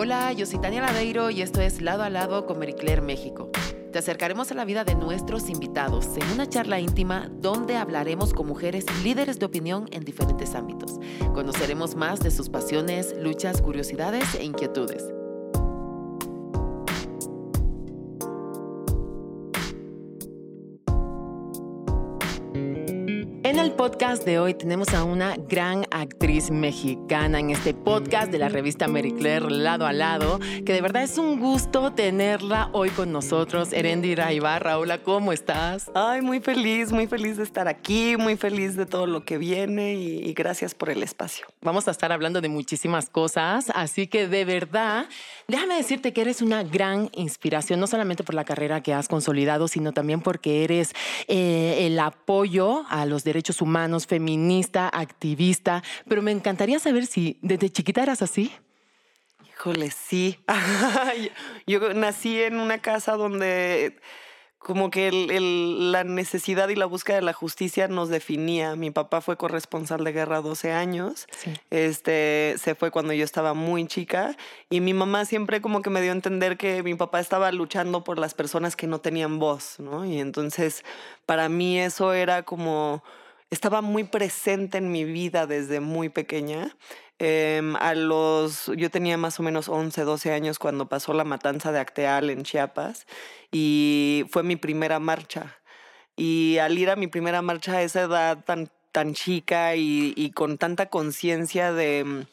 Hola, yo soy Tania Ladeiro y esto es Lado a Lado con Marie México. Te acercaremos a la vida de nuestros invitados en una charla íntima donde hablaremos con mujeres líderes de opinión en diferentes ámbitos. Conoceremos más de sus pasiones, luchas, curiosidades e inquietudes. En el podcast de hoy tenemos a una gran actriz mexicana en este podcast de la revista Mary Claire Lado a Lado, que de verdad es un gusto tenerla hoy con nosotros. Erendira Ibarra, hola, ¿cómo estás? Ay, muy feliz, muy feliz de estar aquí, muy feliz de todo lo que viene y, y gracias por el espacio. Vamos a estar hablando de muchísimas cosas, así que de verdad, déjame decirte que eres una gran inspiración, no solamente por la carrera que has consolidado, sino también porque eres eh, el apoyo a los derechos humanos, feminista, activista, pero me encantaría saber si desde chiquita eras así. Híjole, sí. Yo nací en una casa donde como que la necesidad y la búsqueda de la justicia nos definía. Mi papá fue corresponsal de guerra 12 años. Este, se fue cuando yo estaba muy chica y mi mamá siempre como que me dio a entender que mi papá estaba luchando por las personas que no tenían voz, ¿no? Y entonces para mí eso era como estaba muy presente en mi vida desde muy pequeña. Em, a los, yo tenía más o menos 11, 12 años cuando pasó la matanza de Acteal en Chiapas y fue mi primera marcha. Y al ir a mi primera marcha a esa edad tan, tan chica y, y con tanta conciencia de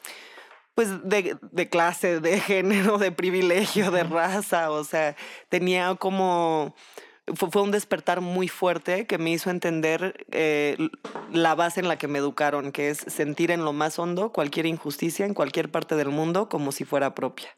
pues de, de, clase, de género, de privilegio, de raza, o sea, tenía como fue, un despertar muy fuerte que me hizo entender eh, la base en la que me educaron, que es sentir en lo más hondo cualquier injusticia en cualquier parte del mundo como si fuera propia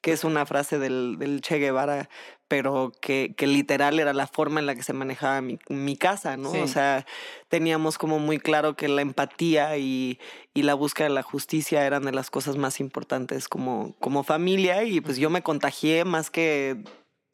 que es una frase del, Che Guevara, pero que, literal era la forma en la que se manejaba mi, casa, ¿no? O sea, teníamos como muy claro que la empatía y, y, la búsqueda de la justicia eran de las cosas más importantes como, como familia y pues yo me contagié más que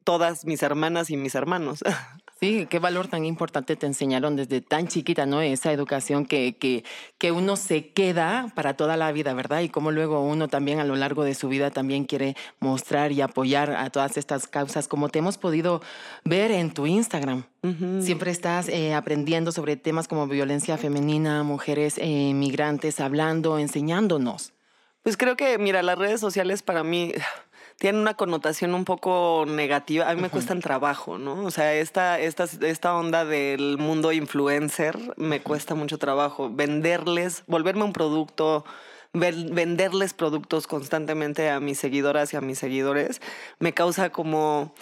todas mis hermanas y mis hermanos. Sí, qué valor tan importante te enseñaron desde tan chiquita, ¿no? Esa educación que, que, que uno se queda para toda la vida, ¿verdad? Y cómo luego uno también a lo largo de su vida también quiere mostrar y apoyar a todas estas causas, como te hemos podido ver en tu Instagram. Siempre estás eh, aprendiendo sobre temas como violencia femenina, mujeres eh, migrantes, hablando, enseñándonos. Pues creo que, mira, las redes sociales para mí tienen una connotación un poco negativa. A mí me cuestan trabajo, ¿no? O sea, esta, esta, esta onda del mundo influencer me cuesta mucho trabajo. Venderles, volverme un producto, venderles productos constantemente a mis seguidoras y a mis seguidores, me causa como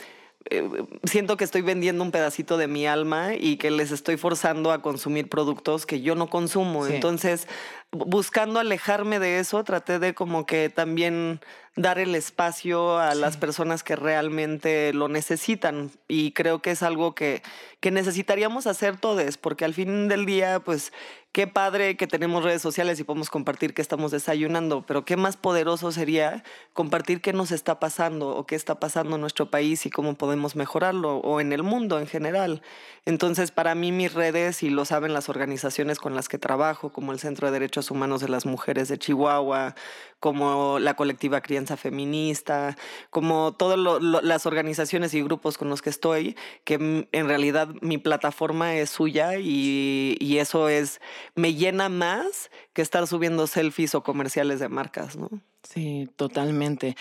eh, siento que estoy vendiendo un pedacito de mi alma y que les estoy forzando a consumir productos que yo no consumo. Entonces, buscando alejarme de eso, traté de como que también dar el espacio a las personas que realmente lo necesitan. Y creo que es algo que, que necesitaríamos hacer todos, porque al fin del día, pues qué padre que tenemos redes sociales y podemos compartir que estamos desayunando, pero qué más poderoso sería compartir qué nos está pasando o qué está pasando en nuestro país y cómo podemos mejorarlo o en el mundo en general. Entonces, para mí mis redes, y lo saben las organizaciones con las que trabajo, como el Centro de Derechos Humanos de las Mujeres de Chihuahua, como la colectiva Crianza Feminista, como todas las organizaciones y grupos con los que estoy, que en realidad mi plataforma es suya y, eso es, me llena más que estar subiendo selfies o comerciales de marcas, ¿no? Sí, totalmente.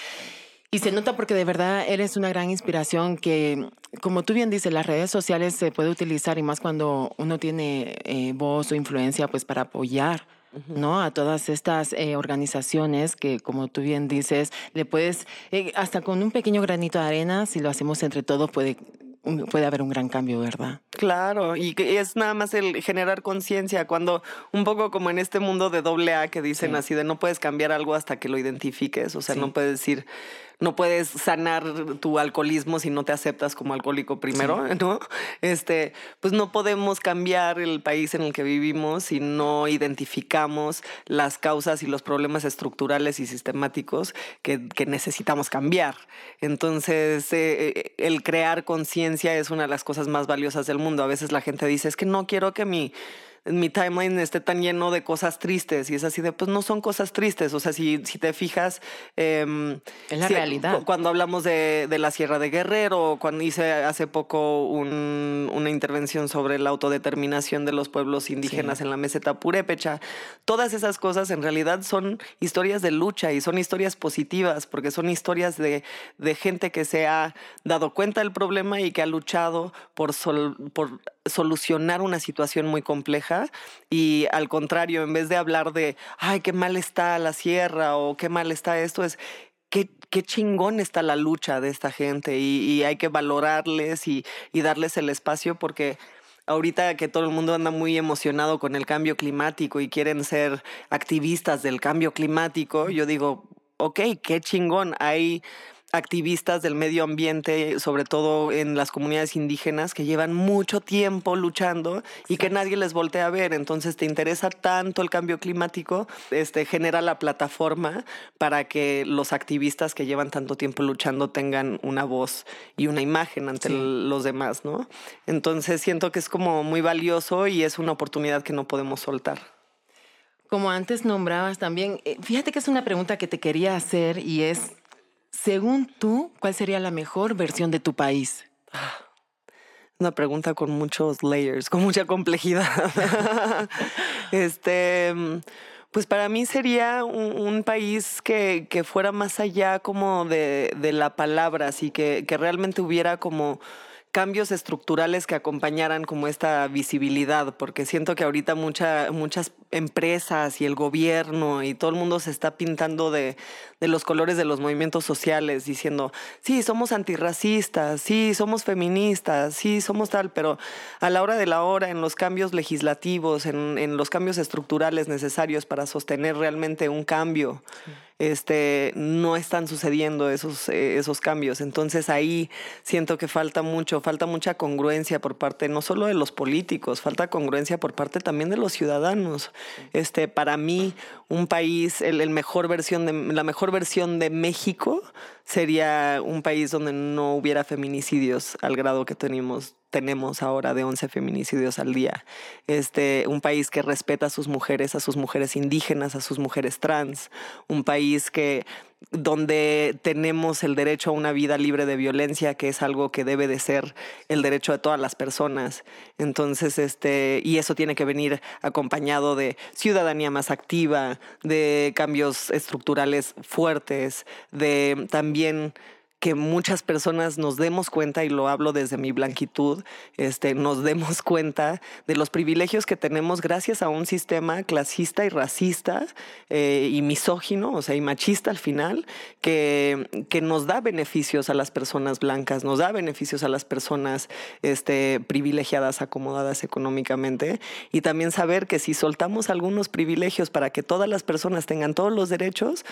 Y se nota porque de verdad eres una gran inspiración que, como tú bien dices, las redes sociales se puede utilizar y más cuando uno tiene eh, voz o influencia, pues para apoyar ¿no? A todas estas eh, organizaciones que, como tú bien dices, le puedes, eh, hasta con un pequeño granito de arena, si lo hacemos entre todos, puede puede haber un gran cambio, ¿verdad? Claro, y es nada más el generar conciencia, cuando un poco como en este mundo de doble A que dicen así de no puedes cambiar algo hasta que lo identifiques, o sea, no puedes decir, no puedes sanar tu alcoholismo si no te aceptas como alcohólico primero, ¿no? Este, pues no podemos cambiar el país en el que vivimos si no identificamos las causas y los problemas estructurales y sistemáticos que, necesitamos cambiar. Entonces, eh, eh, el crear conciencia es una de las cosas más valiosas del mundo. A veces la gente dice, es que no quiero que mi mi timeline esté tan lleno de cosas tristes y es así de, pues no son cosas tristes, o sea, si, si te fijas... Eh, es la realidad. Cuando hablamos de, de, la Sierra de Guerrero, cuando hice hace poco un, una intervención sobre la autodeterminación de los pueblos indígenas sí. en la meseta purépecha, todas esas cosas en realidad son historias de lucha y son historias positivas, porque son historias de, de gente que se ha dado cuenta del problema y que ha luchado por, sol, por solucionar una situación muy compleja y al contrario, en vez de hablar de, ay, qué mal está la sierra o qué mal está esto, es qué, qué chingón está la lucha de esta gente y, hay que valorarles y, y darles el espacio porque ahorita que todo el mundo anda muy emocionado con el cambio climático y quieren ser activistas del cambio climático, yo digo, ok, qué chingón, hay activistas del medio ambiente, sobre todo en las comunidades indígenas, que llevan mucho tiempo luchando y que nadie les voltea a ver. Entonces, te interesa tanto el cambio climático, este, genera la plataforma para que los activistas que llevan tanto tiempo luchando tengan una voz y una imagen ante sí. los demás, ¿no? Entonces, siento que es como muy valioso y es una oportunidad que no podemos soltar. Como antes nombrabas también, eh, fíjate que es una pregunta que te quería hacer y es, según tú, ¿cuál sería la mejor versión de tu país? Una pregunta con muchos layers, con mucha complejidad. este, pues para mí sería un, un país que, que, fuera más allá como de, de la palabra, así que, que realmente hubiera como cambios estructurales que acompañaran como esta visibilidad, porque siento que ahorita mucha, muchas empresas y el gobierno y todo el mundo se está pintando de, de los colores de los movimientos sociales, diciendo, sí, somos antirracistas, sí, somos feministas, sí, somos tal, pero a la hora de la hora, en los cambios legislativos, en, en los cambios estructurales necesarios para sostener realmente un cambio. Este, no están sucediendo esos, eh, esos cambios. Entonces ahí siento que falta mucho, falta mucha congruencia por parte no solo de los políticos, falta congruencia por parte también de los ciudadanos. Este, para mí, un país, el, mejor versión de, la mejor versión de México sería un país donde no hubiera feminicidios al grado que tenemos tenemos ahora de 11 feminicidios al día. Este, un país que respeta a sus mujeres, a sus mujeres indígenas, a sus mujeres trans. Un país que donde tenemos el derecho a una vida libre de violencia, que es algo que debe de ser el derecho de todas las personas. Entonces, este, y eso tiene que venir acompañado de ciudadanía más activa, de cambios estructurales fuertes, de también que muchas personas nos demos cuenta, y lo hablo desde mi blanquitud, este, nos demos cuenta de los privilegios que tenemos gracias a un sistema clasista y racista eh, y misógino, o sea, y machista al final, que, que nos da beneficios a las personas blancas, nos da beneficios a las personas este, privilegiadas, acomodadas económicamente, y también saber que si soltamos algunos privilegios para que todas las personas tengan todos los derechos,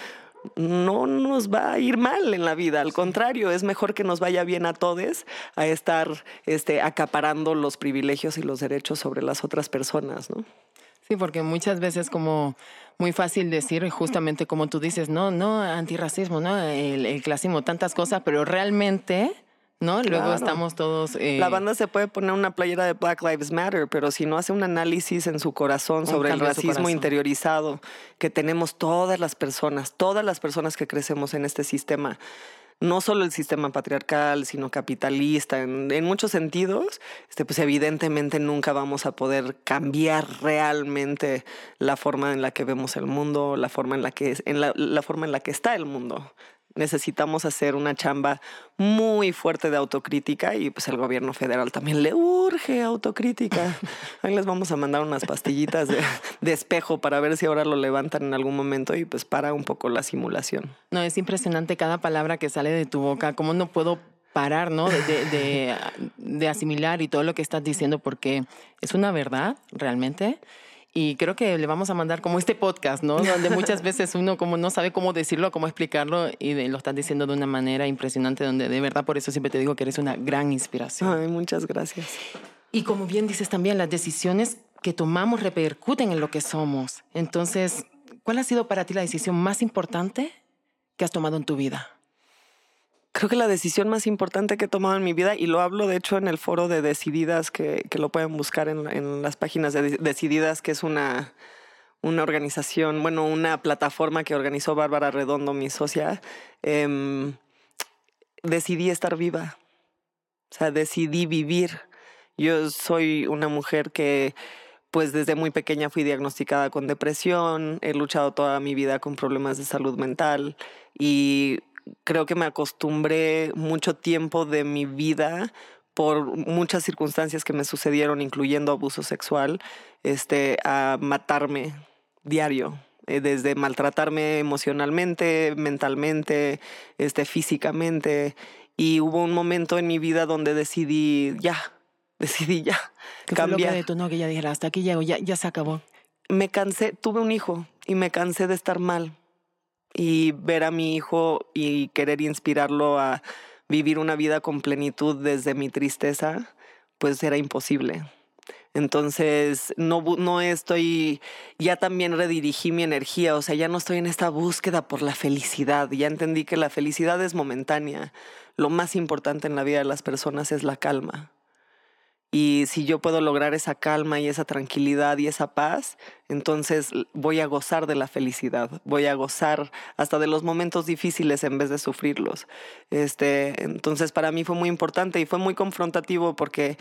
no nos va a ir mal en la vida. Al contrario, es mejor que nos vaya bien a todos a estar este, acaparando los privilegios y los derechos sobre las otras personas, ¿no? Sí, porque muchas veces como muy fácil decir justamente como tú dices, no, no, antirracismo, no, el, el clasismo, tantas cosas, pero realmente ¿no? Luego claro. estamos todos... Eh... La banda se puede poner una playera de Black Lives Matter, pero si no hace un análisis en su corazón sobre el racismo interiorizado que tenemos todas las personas, todas las personas que crecemos en este sistema, no solo el sistema patriarcal, sino capitalista, en, en, muchos sentidos, este, pues evidentemente nunca vamos a poder cambiar realmente la forma en la que vemos el mundo, la forma en la que, en la, la forma en la que está el mundo necesitamos hacer una chamba muy fuerte de autocrítica y pues el gobierno federal también le urge autocrítica. Ahí les vamos a mandar unas pastillitas de, de, espejo para ver si ahora lo levantan en algún momento y pues para un poco la simulación. No, es impresionante cada palabra que sale de tu boca, cómo no puedo parar, ¿no? De, de, de, de asimilar y todo lo que estás diciendo porque es una verdad realmente. Y creo que le vamos a mandar como este podcast, ¿no? Donde muchas veces uno como no sabe cómo decirlo, cómo explicarlo y de, lo estás diciendo de una manera impresionante, donde de verdad por eso siempre te digo que eres una gran inspiración. Ay, muchas gracias. Y como bien dices también, las decisiones que tomamos repercuten en lo que somos. Entonces, ¿cuál ha sido para ti la decisión más importante que has tomado en tu vida? Creo que la decisión más importante que he tomado en mi vida, y lo hablo de hecho en el foro de Decididas, que, que lo pueden buscar en, en, las páginas de Decididas, que es una, una organización, bueno, una plataforma que organizó Bárbara Redondo, mi socia, eh, decidí estar viva. O sea, decidí vivir. Yo soy una mujer que pues desde muy pequeña fui diagnosticada con depresión, he luchado toda mi vida con problemas de salud mental y creo que me acostumbré mucho tiempo de mi vida por muchas circunstancias que me sucedieron, incluyendo abuso sexual, este, a matarme diario, eh, desde maltratarme emocionalmente, mentalmente, este, físicamente. Y hubo un momento en mi vida donde decidí ya, decidí ya ¿Qué cambiar. Fue lo que que ya dijera, hasta aquí llego, ya, ya se acabó. Me cansé, tuve un hijo y me cansé de estar mal. Y ver a mi hijo y querer inspirarlo a vivir una vida con plenitud desde mi tristeza, pues era imposible. Entonces, no, no estoy, ya también redirigí mi energía, o sea, ya no estoy en esta búsqueda por la felicidad, ya entendí que la felicidad es momentánea. Lo más importante en la vida de las personas es la calma. Y si yo puedo lograr esa calma y esa tranquilidad y esa paz, entonces voy a gozar de la felicidad, voy a gozar hasta de los momentos difíciles en vez de sufrirlos. Este, entonces para mí fue muy importante y fue muy confrontativo porque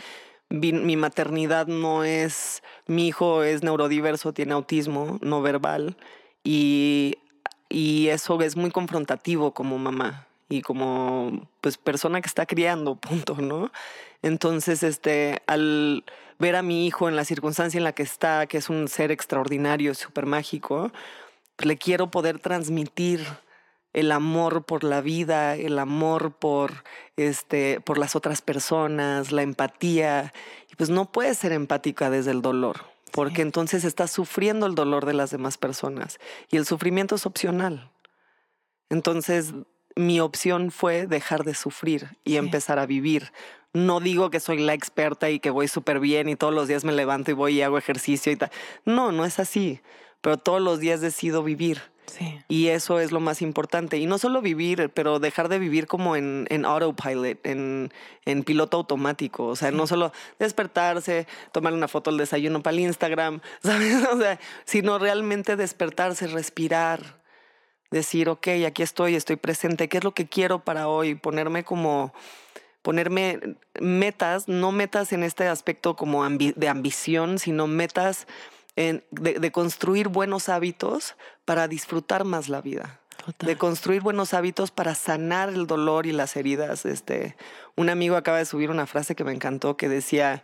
mi maternidad no es, mi hijo es neurodiverso, tiene autismo no verbal y, y eso es muy confrontativo como mamá y como pues persona que está criando, punto, ¿no? Entonces, este, al ver a mi hijo en la circunstancia en la que está, que es un ser extraordinario, súper mágico, pues, le quiero poder transmitir el amor por la vida, el amor por, este, por las otras personas, la empatía. Y pues no puedes ser empática desde el dolor, porque entonces estás sufriendo el dolor de las demás personas y el sufrimiento es opcional. Entonces, mi opción fue dejar de sufrir y empezar a vivir. No digo que soy la experta y que voy súper bien y todos los días me levanto y voy y hago ejercicio y tal. No, no es así. Pero todos los días decido vivir. Sí. Y eso es lo más importante. Y no solo vivir, pero dejar de vivir como en, en autopilot, en, en, piloto automático. O sea, no solo despertarse, tomar una foto del desayuno para el Instagram, ¿sabes? O sea, sino realmente despertarse, respirar, decir, ok, aquí estoy, estoy presente, ¿qué es lo que quiero para hoy? Ponerme como, ponerme metas, no metas en este aspecto como de ambición, sino metas en, de, construir buenos hábitos para disfrutar más la vida. De construir buenos hábitos para sanar el dolor y las heridas. Este, un amigo acaba de subir una frase que me encantó que decía,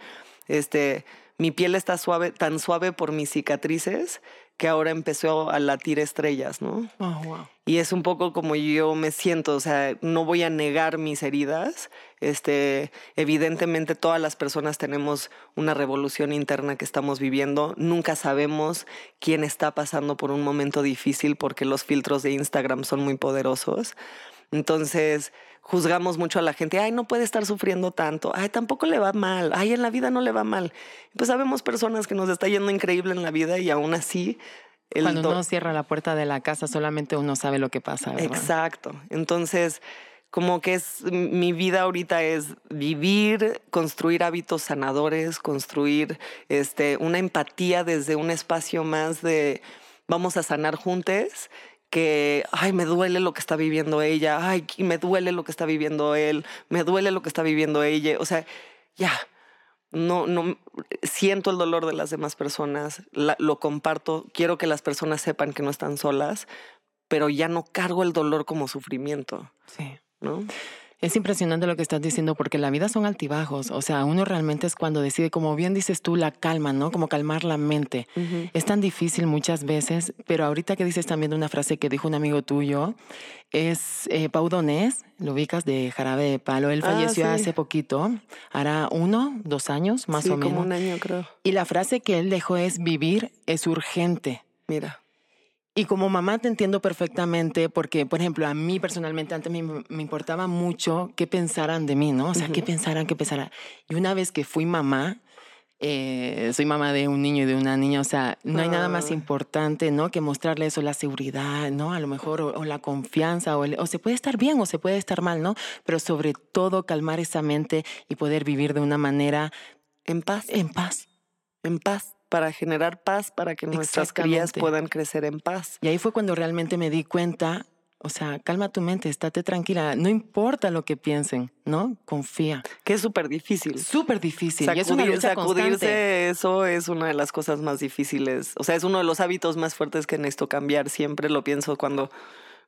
este, mi piel está suave, tan suave por mis cicatrices que ahora empezó a latir estrellas, ¿no? Oh, y es un poco como yo me siento, o sea, no voy a negar mis heridas. Este, evidentemente todas las personas tenemos una revolución interna que estamos viviendo. Nunca sabemos quién está pasando por un momento difícil porque los filtros de Instagram son muy poderosos. Entonces, juzgamos mucho a la gente, ay, no puede estar sufriendo tanto, ay, tampoco le va mal, ay, en la vida no le va mal. Pues sabemos personas que nos está yendo increíble en la vida y aún así... El Cuando uno cierra la puerta de la casa, solamente uno sabe lo que pasa. Exacto. Entonces, como que es mi vida ahorita es vivir, construir hábitos sanadores, construir este, una empatía desde un espacio más de vamos a sanar juntos que, ay, me duele lo que está viviendo ella, ay, me duele lo que está viviendo él, me duele lo que está viviendo ella. O sea, ya, no, no, siento el dolor de las demás personas, lo comparto, quiero que las personas sepan que no están solas, pero ya no cargo el dolor como sufrimiento. Sí. ¿No? Es impresionante lo que estás diciendo porque la vida son altibajos. O sea, uno realmente es cuando decide, como bien dices tú, la calma, ¿no? Como calmar la mente. Es tan difícil muchas veces, pero ahorita que dices también una frase que dijo un amigo tuyo, es eh, Pau Donés, lo ubicas de Jarabe de Palo. Él ah, falleció hace poquito, hará uno, dos años más o menos. Como un año, creo. Y la frase que él dejó es: vivir es urgente. Mira. Y como mamá te entiendo perfectamente porque, por ejemplo, a mí personalmente antes me, me importaba mucho qué pensaran de mí, ¿no? O sea, qué pensaran, qué pensaran. Y una vez que fui mamá, eh, soy mamá de un niño y de una niña, o sea, no hay nada más Ah. importante, ¿no? Que mostrarle eso, la seguridad, ¿no? A lo mejor, o, o la confianza, o, el- o se puede estar bien o se puede estar mal, ¿no? Pero sobre todo calmar esa mente y poder vivir de una manera En paz, en paz. en paz, para generar paz, para que nuestras crías puedan crecer en paz. Y ahí fue cuando realmente me di cuenta, o sea, calma tu mente, estate tranquila, no importa lo que piensen, ¿no? Confía. Que es súper difícil. Súper difícil. y es una Sacudir- lucha sacudirse constante. eso es una de las cosas más difíciles. O sea, es uno de los hábitos más fuertes que necesito cambiar. Siempre lo pienso cuando,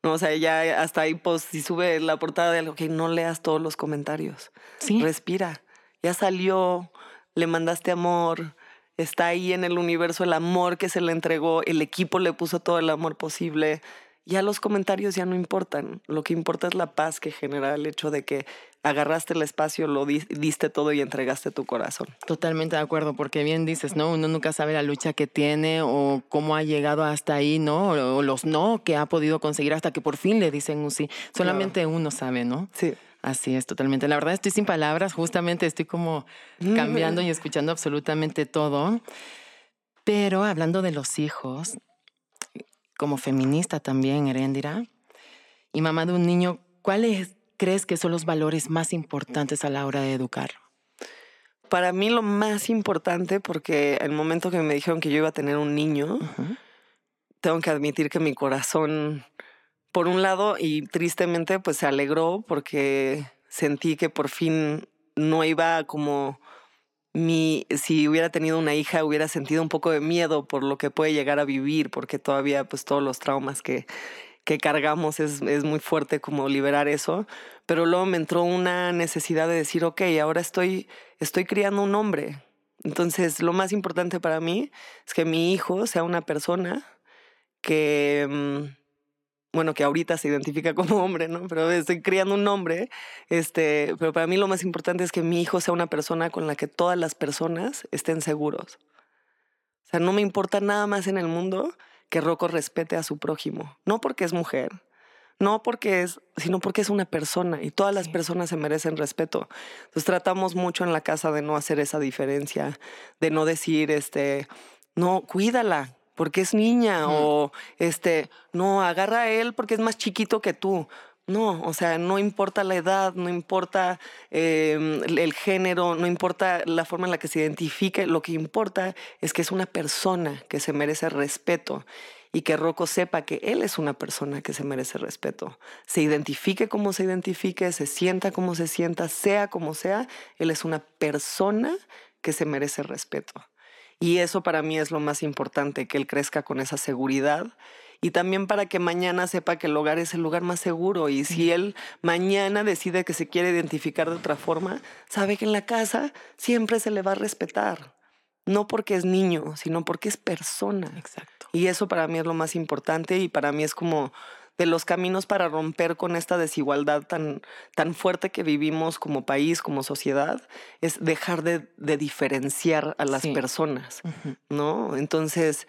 no, o sea, ya hasta ahí, pues, si sube la portada de algo que no leas todos los comentarios. Sí. Respira. Ya salió, le mandaste amor, está ahí en el universo el amor que se le entregó, el equipo le puso todo el amor posible. Ya los comentarios ya no importan. Lo que importa es la paz que genera el hecho de que agarraste el espacio, lo di- diste todo y entregaste tu corazón. Totalmente de acuerdo, porque bien dices, ¿no? Uno nunca sabe la lucha que tiene o cómo ha llegado hasta ahí, ¿no? O los no que ha podido conseguir hasta que por fin le dicen un sí. Solamente uno sabe, ¿no? Sí. Así es, totalmente. La verdad estoy sin palabras, justamente estoy como cambiando y escuchando absolutamente todo. Pero hablando de los hijos, como feminista también, Eréndira, y mamá de un niño, ¿cuáles crees que son los valores más importantes a la hora de educar? Para mí lo más importante, porque el momento que me dijeron que yo iba a tener un niño, tengo que admitir que mi corazón, por un lado, y tristemente, pues se alegró porque sentí que por fin no iba como mi, si hubiera tenido una hija, hubiera sentido un poco de miedo por lo que puede llegar a vivir, porque todavía pues todos los traumas que, que cargamos es, es muy fuerte como liberar eso. Pero luego me entró una necesidad de decir, ok, ahora estoy, estoy criando un hombre. Entonces, lo más importante para mí es que mi hijo sea una persona que, mm, bueno, que ahorita se identifica como hombre, ¿no? Pero estoy criando un hombre, este, pero para mí lo más importante es que mi hijo sea una persona con la que todas las personas estén seguros. O sea, no me importa nada más en el mundo que Rocco respete a su prójimo, no porque es mujer, no porque es, sino porque es una persona y todas las Sí. personas se merecen respeto. Entonces tratamos mucho en la casa de no hacer esa diferencia, de no decir, este, no, cuídala porque es niña o este, no, agarra a él porque es más chiquito que tú. No, o sea, no importa la edad, no importa eh, el el género, no importa la forma en la que se identifique, lo que importa es que es una persona que se merece respeto y que Rocco sepa que él es una persona que se merece respeto. Se identifique como se identifique, se sienta como se sienta, sea como sea, él es una persona que se merece respeto. Y eso para mí es lo más importante, que él crezca con esa seguridad y también para que mañana sepa que el hogar es el lugar más seguro y si él mañana decide que se quiere identificar de otra forma, sabe que en la casa siempre se le va a respetar, no porque es niño, sino porque es persona. Exacto. Y eso para mí es lo más importante y para mí es como de los caminos para romper con esta desigualdad tan, tan fuerte que vivimos como país, como sociedad, es dejar de, de diferenciar a las Sí. personas. ¿no? Entonces,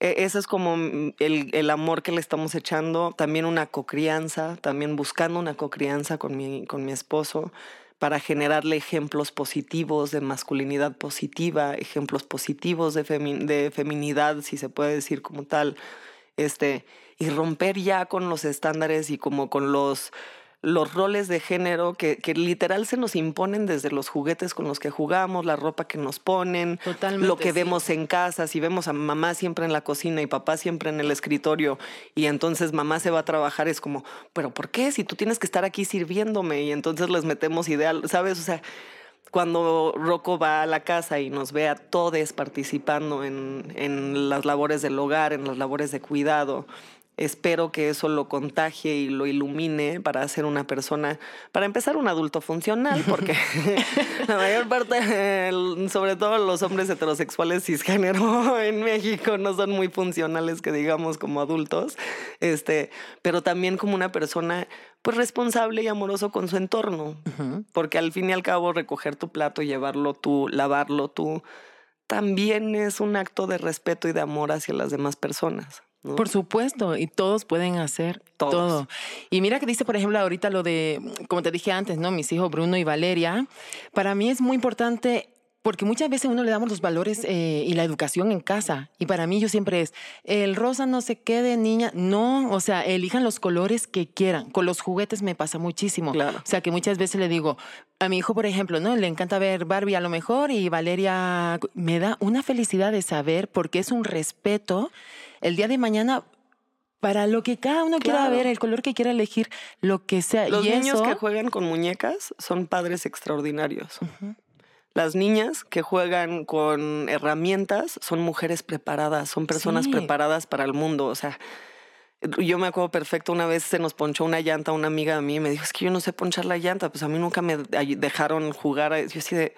e- ese es como mm, el, el amor que le estamos echando, también una cocrianza, también buscando una cocrianza con mi, con mi esposo para generarle ejemplos positivos de masculinidad positiva, ejemplos positivos de, femi- de feminidad, si se puede decir como tal, este, y romper ya con los estándares y como con los, los roles de género que, que literal se nos imponen desde los juguetes con los que jugamos, la ropa que nos ponen, Totalmente. lo que sí. vemos en casa, si vemos a mamá siempre en la cocina y papá siempre en el escritorio y entonces mamá se va a trabajar, es como, pero ¿por qué? Si tú tienes que estar aquí sirviéndome y entonces les metemos ideal, ¿sabes? O sea, cuando Rocco va a la casa y nos ve a todos participando en, en las labores del hogar, en las labores de cuidado, espero que eso lo contagie y lo ilumine para ser una persona, para empezar un adulto funcional, porque la mayor parte, el- sobre todo los hombres heterosexuales cisgénero en México no son muy funcionales que digamos como adultos, este, pero también como una persona pues responsable y amoroso con su entorno, porque al fin y al cabo recoger tu plato, llevarlo tú, lavarlo tú, también es un acto de respeto y de amor hacia las demás personas. ¿No? Por supuesto, y todos pueden hacer Todos. todo. Y mira que dice, por ejemplo, ahorita lo de, como te dije antes, ¿no? Mis hijos Bruno y Valeria. Para mí es muy importante porque muchas veces uno le damos los valores eh, y la educación en casa. Y para mí yo siempre es, el rosa no se quede, niña. No, o sea, elijan los colores que quieran. Con los juguetes me pasa muchísimo. Claro. O sea, que muchas veces le digo, a mi hijo, por ejemplo, ¿no? Le encanta ver Barbie a lo mejor y Valeria me da una felicidad de saber porque es un respeto. El día de mañana para lo que cada uno quiera ver, el color que quiera elegir, lo que sea. Los y niños eso, que juegan con muñecas son padres extraordinarios. Las niñas que juegan con herramientas son mujeres preparadas, son personas Sí. preparadas para el mundo. O sea, yo me acuerdo perfecto, una vez se nos ponchó una llanta, una amiga de mí y me dijo, es que yo no sé ponchar la llanta, pues a mí nunca me dejaron jugar. Yo así de,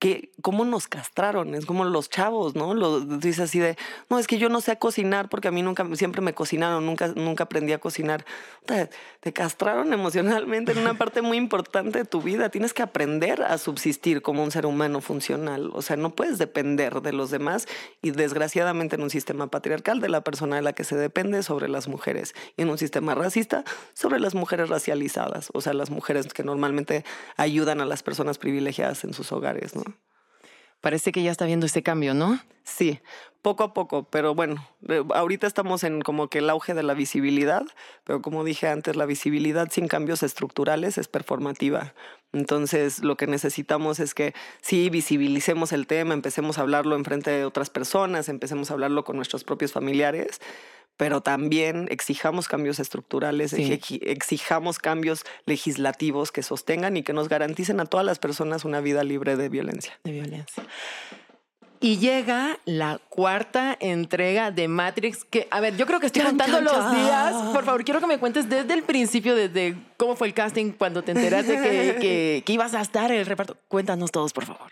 que cómo nos castraron, es como los chavos, ¿no? Lo dice así de, no, es que yo no sé cocinar porque a mí nunca, siempre me cocinaron, nunca, nunca aprendí a cocinar. Te, te castraron emocionalmente en una parte muy importante de tu vida. Tienes que aprender a subsistir como un ser humano funcional. O sea, no puedes depender de los demás y desgraciadamente en un sistema patriarcal de la persona de la que se depende sobre las mujeres y en un sistema racista sobre las mujeres racializadas, o sea, las mujeres que normalmente ayudan a las personas privilegiadas en sus hogares, ¿no? Parece que ya está viendo ese cambio, ¿no? Sí, poco a poco, pero bueno, eh, ahorita estamos en como que el auge de la visibilidad, pero como dije antes, la visibilidad sin cambios estructurales es performativa. Entonces, lo que necesitamos es que sí visibilicemos el tema, empecemos a hablarlo en frente de otras personas, empecemos a hablarlo con nuestros propios familiares, pero también exijamos cambios estructurales, Sí. exi- exijamos cambios legislativos que sostengan y que nos garanticen a todas las personas una vida libre de violencia. de violencia. Y llega la cuarta entrega de Matrix, que, a ver, yo creo que estoy Chan, contando chan, los chan. días. Por favor, quiero que me cuentes desde el principio, desde cómo fue el casting, cuando te enteraste que, que, que ibas a estar en el reparto. Cuéntanos todos, por favor.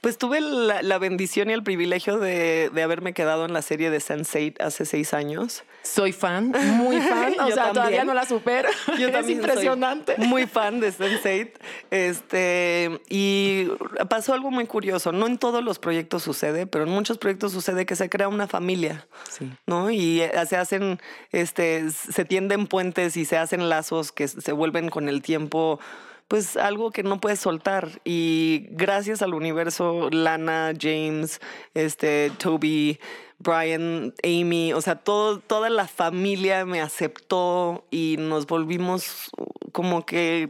Pues tuve la, la bendición y el privilegio de, de haberme quedado en la serie de Sense8 hace seis años. Soy fan, muy fan. O sea, todavía no la supero. Yo es impresionante. muy fan de Sense8. Este, y pasó algo muy curioso. No en todos los proyectos sucede, pero en muchos proyectos sucede que se crea una familia. Sí. ¿no? Y eh, se hacen, este, se tienden puentes y se hacen lazos que se vuelven con el tiempo, pues algo que no puedes soltar. Y gracias al universo, Lana, James, este, Toby, Brian, Amy, o sea, todo, toda la familia me aceptó y nos volvimos como que,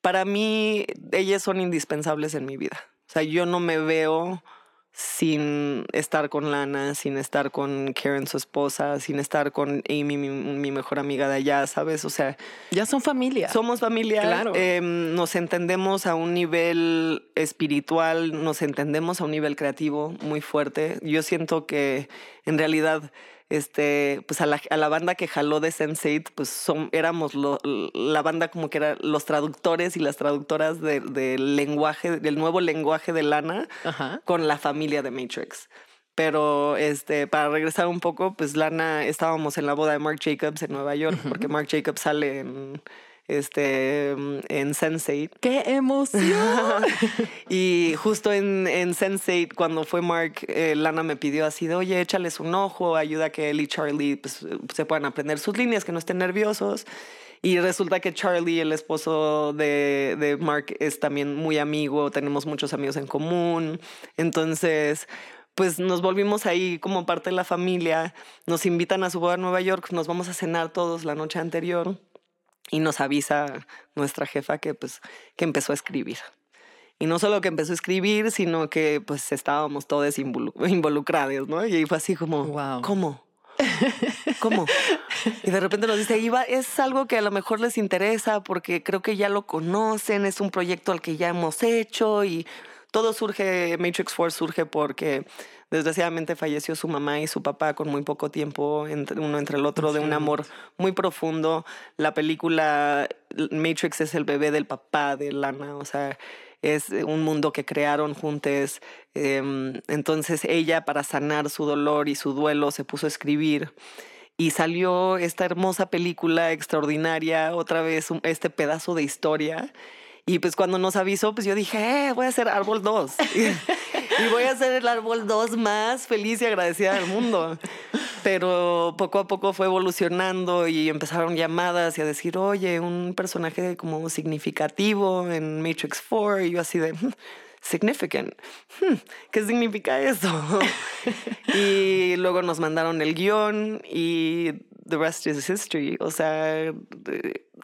para mí, ellas son indispensables en mi vida. O sea, yo no me veo sin estar con Lana, sin estar con Karen, su esposa, sin estar con Amy, mi, mi mejor amiga de allá, ¿sabes? O sea, Ya son familia. somos familia, Claro. em, nos entendemos a un nivel espiritual, nos entendemos a un nivel creativo muy fuerte. Yo siento que en realidad este, pues a la, a la banda que jaló de Sense8, pues son, éramos lo- la banda como que eran los traductores y las traductoras de- del lenguaje, del nuevo lenguaje de Lana Ajá. con la familia de Matrix. Pero este, para regresar un poco, pues Lana, estábamos en la boda de Marc Jacobs en Nueva York, porque Marc Jacobs sale en, este, en Sense8. ¡Qué emoción! y justo en, en Sense8, cuando fue Mark, eh, Lana me pidió así de, oye, échales un ojo, ayuda a que él y Charlie pues, se puedan aprender sus líneas, que no estén nerviosos. Y resulta que Charlie, el esposo de, de Mark, es también muy amigo, tenemos muchos amigos en común. Entonces, pues nos volvimos ahí como parte de la familia. Nos invitan a su boda a Nueva York, nos vamos a cenar todos la noche anterior y nos avisa nuestra jefa que pues que empezó a escribir. Y no solo que empezó a escribir, sino que pues estábamos todos involu- involucrados, ¿no? Y fue así como, Wow. ¿cómo? ¿Cómo? Y de repente nos dice, Iba, es algo que a lo mejor les interesa porque creo que ya lo conocen, es un proyecto al que ya hemos hecho y todo surge, Matrix Force surge porque desgraciadamente falleció su mamá y su papá con muy poco tiempo entre uno entre el otro de un amor muy profundo. La película Matrix es el bebé del papá de Lana, o sea, es un mundo que crearon juntos. Em, entonces ella, para sanar su dolor y su duelo, se puso a escribir. Y salió esta hermosa película extraordinaria, otra vez este pedazo de historia. Y pues cuando nos avisó, pues yo dije, eh, voy a hacer Árbol 2. y, voy a hacer el Árbol 2 más feliz y agradecida del mundo. Pero poco a poco fue evolucionando y empezaron llamadas y a decir, oye, un personaje como significativo en Matrix 4. Y yo así de, "Mm, significant. Hmm, ¿Qué significa eso? y luego nos mandaron el guion y the rest is history. O sea,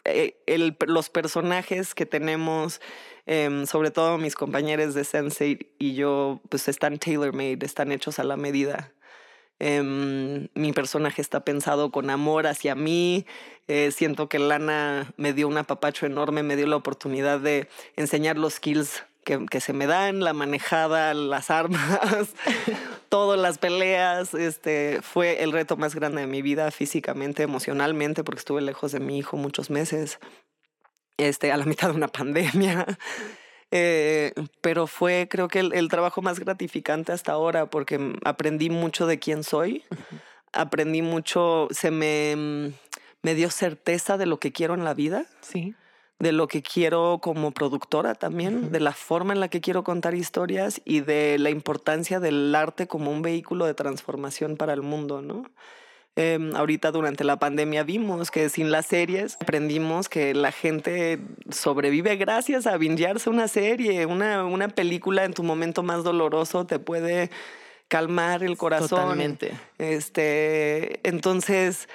eh, los personajes que tenemos, em, sobre todo mis compañeros de Sensei y yo, pues están tailor-made, están hechos a la medida. Em, mi personaje está pensado con amor hacia mí. Eh, siento que Lana me dio un apapacho enorme, me dio la oportunidad de enseñar los skills que, que se me dan, la manejada, las armas, todas las peleas. Este fue el reto más grande de mi vida físicamente, emocionalmente, porque estuve lejos de mi hijo muchos meses. Este, a la mitad de una pandemia. Eh, pero fue creo que el, trabajo más gratificante hasta ahora porque aprendí mucho de quién soy, aprendí mucho, se me, mm, me dio certeza de lo que quiero en la vida. Sí. De lo que quiero como productora también, de la forma en la que quiero contar historias y de la importancia del arte como un vehículo de transformación para el mundo, ¿no? Em, ahorita durante la pandemia vimos que sin las series aprendimos que la gente sobrevive gracias a bingearse una serie, una, una película en tu momento más doloroso te puede calmar el corazón. Totalmente. Este, entonces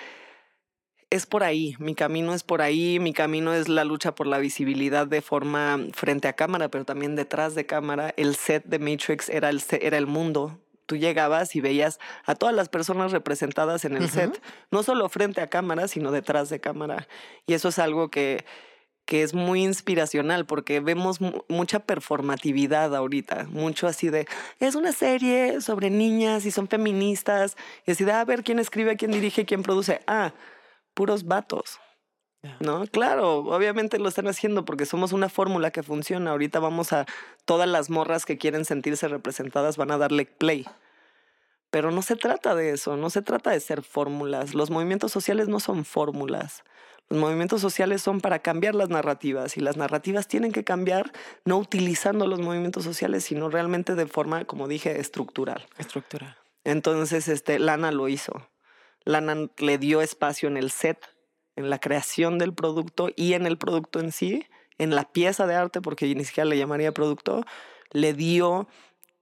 es por ahí, mi camino es por ahí, mi camino es la lucha por la visibilidad de forma frente a cámara, pero también detrás de cámara. El set de Matrix era el, era el mundo, tú llegabas y veías a todas las personas representadas en el set, no solo frente a cámara, sino detrás de cámara. Y eso es algo que, que es muy inspiracional porque vemos mucha performatividad ahorita, mucho así de, es una serie sobre niñas y son feministas, y así de, a ver quién escribe, quién dirige, quién produce. Ah, puros vatos. ¿No? Claro, obviamente lo están haciendo porque somos una fórmula que funciona. Ahorita vamos a todas las morras que quieren sentirse representadas van a darle play. Pero no se trata de eso, no se trata de ser fórmulas. Los movimientos sociales no son fórmulas. Los movimientos sociales son para cambiar las narrativas y las narrativas tienen que cambiar no utilizando los movimientos sociales, sino realmente de forma, como dije, estructural. Estructural. Entonces, este, Lana lo hizo. Lana le dio espacio en el set en la creación del producto y en el producto en sí, en la pieza de arte, porque ni siquiera le llamaría producto, le dio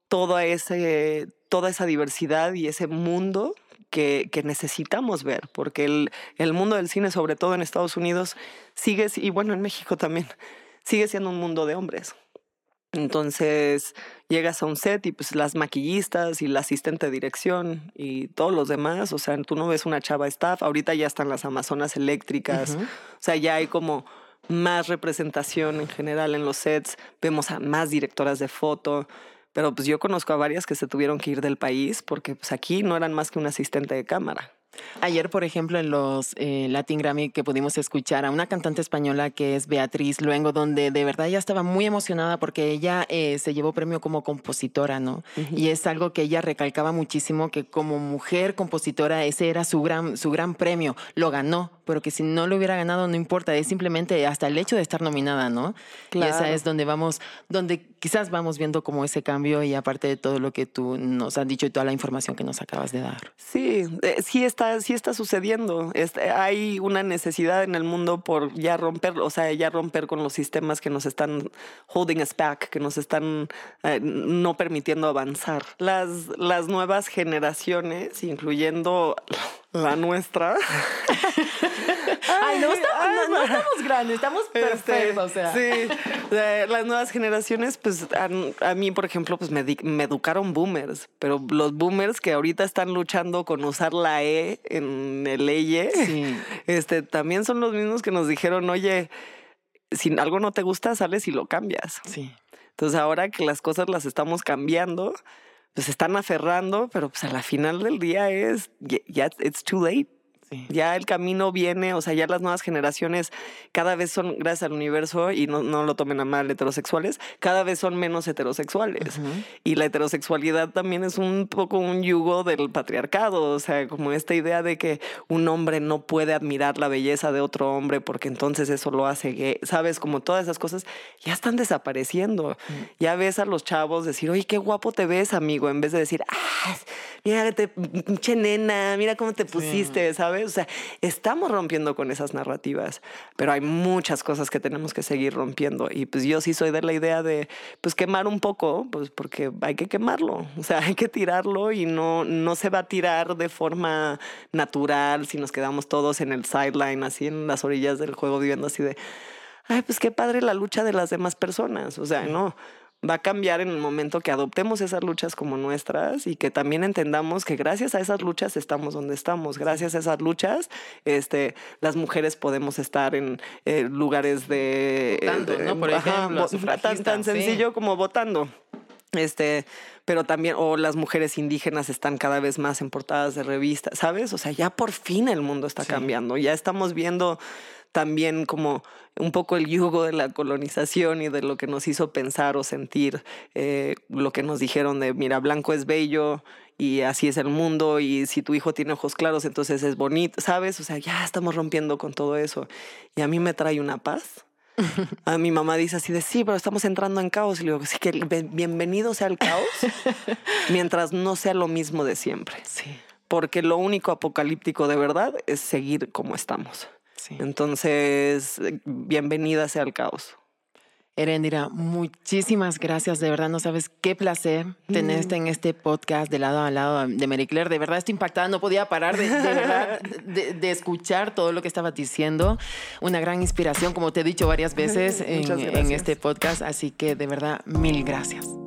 toda, ese, toda esa diversidad y ese mundo que, que, necesitamos ver, porque el, el, mundo del cine, sobre todo en Estados Unidos, sigue, y bueno, en México también, sigue siendo un mundo de hombres. Entonces llegas a un set y pues las maquillistas y la asistente de dirección y todos los demás, o sea, tú no ves una chava staff, ahorita ya están las amazonas eléctricas, o sea, ya hay como más representación en general en los sets, vemos a más directoras de foto, pero pues yo conozco a varias que se tuvieron que ir del país porque pues aquí no eran más que un asistente de cámara. Ayer, por ejemplo, en los eh, Latin Grammy que pudimos escuchar a una cantante española que es Beatriz Luengo, donde de verdad ella estaba muy emocionada porque ella eh, se llevó premio como compositora, ¿no? Y es algo que ella recalcaba muchísimo, que como mujer compositora ese era su gran, su gran premio. Lo ganó, pero que si no lo hubiera ganado no importa, es simplemente hasta el hecho de estar nominada, ¿no? Y esa es donde vamos, donde quizás vamos viendo como ese cambio y aparte de todo lo que tú nos has dicho y toda la información que nos acabas de dar. Sí, eh, sí está, sí está sucediendo. Este, hay una necesidad en el mundo por ya romper, o sea, ya romper con los sistemas que nos están holding us back, que nos están eh, no permitiendo avanzar. Las, las nuevas generaciones, incluyendo la nuestra. Ay, no estamos, no, estamos grandes, estamos este, perfectos. o sea. Sí, las nuevas generaciones, pues a, mí, por ejemplo, pues me, me, educaron boomers, pero los boomers que ahorita están luchando con usar la E en el EYE, sí. este, también son los mismos que nos dijeron, oye, si algo no te gusta, sales y lo cambias. Sí. Entonces ahora que las cosas las estamos cambiando, pues están aferrando, pero pues a la final del día es, ya, it's too late. Ya el camino viene, o sea, ya las nuevas generaciones cada vez son, gracias al universo, y no, no lo tomen a mal heterosexuales, cada vez son menos heterosexuales. Y la heterosexualidad también es un poco un yugo del patriarcado, o sea, como esta idea de que un hombre no puede admirar la belleza de otro hombre porque entonces eso lo hace gay, sabes, como todas esas cosas ya están desapareciendo. Ya ves a los chavos decir, oye, qué guapo te ves, amigo, en vez de decir, ah, mira, te, che nena, mira cómo te pusiste, ¿sabes? O sea, estamos rompiendo con esas narrativas, pero hay muchas cosas que tenemos que seguir rompiendo. Y pues yo sí soy de la idea de, pues quemar un poco, pues porque hay que quemarlo, o sea, hay que tirarlo y no, no se va a tirar de forma natural si nos quedamos todos en el sideline, así en las orillas del juego, viviendo así de, ay, pues qué padre la lucha de las demás personas, o sea, no va a cambiar en el momento que adoptemos esas luchas como nuestras y que también entendamos que gracias a esas luchas estamos donde estamos. Gracias a esas luchas, este, las mujeres podemos estar en eh, lugares de... Votando, ¿no? Por ejemplo, tan, tan sencillo como votando. Este, pero también, o las mujeres indígenas están cada vez más en portadas de revistas, ¿sabes? O sea, ya por fin el mundo está cambiando. Ya estamos viendo también como un poco el yugo de la colonización y de lo que nos hizo pensar o sentir, eh, lo que nos dijeron de, mira, blanco es bello y así es el mundo y si tu hijo tiene ojos claros, entonces es bonito, ¿sabes? O sea, ya estamos rompiendo con todo eso. Y a mí me trae una paz. A mi mamá dice así de sí, pero estamos entrando en caos. Y le digo, sí, que bienvenido sea el caos, mientras no sea lo mismo de siempre. Sí. Porque lo único apocalíptico de verdad es seguir como estamos. Entonces, bienvenida sea el caos. Erendira, muchísimas gracias. De verdad, no sabes qué placer tenerte en este podcast de lado a lado de Mary Claire. De verdad, estoy impactada. No podía parar de, de, escuchar todo lo que estabas diciendo. Una gran inspiración, como te he dicho varias veces en, en este podcast. Así que, de verdad, mil gracias.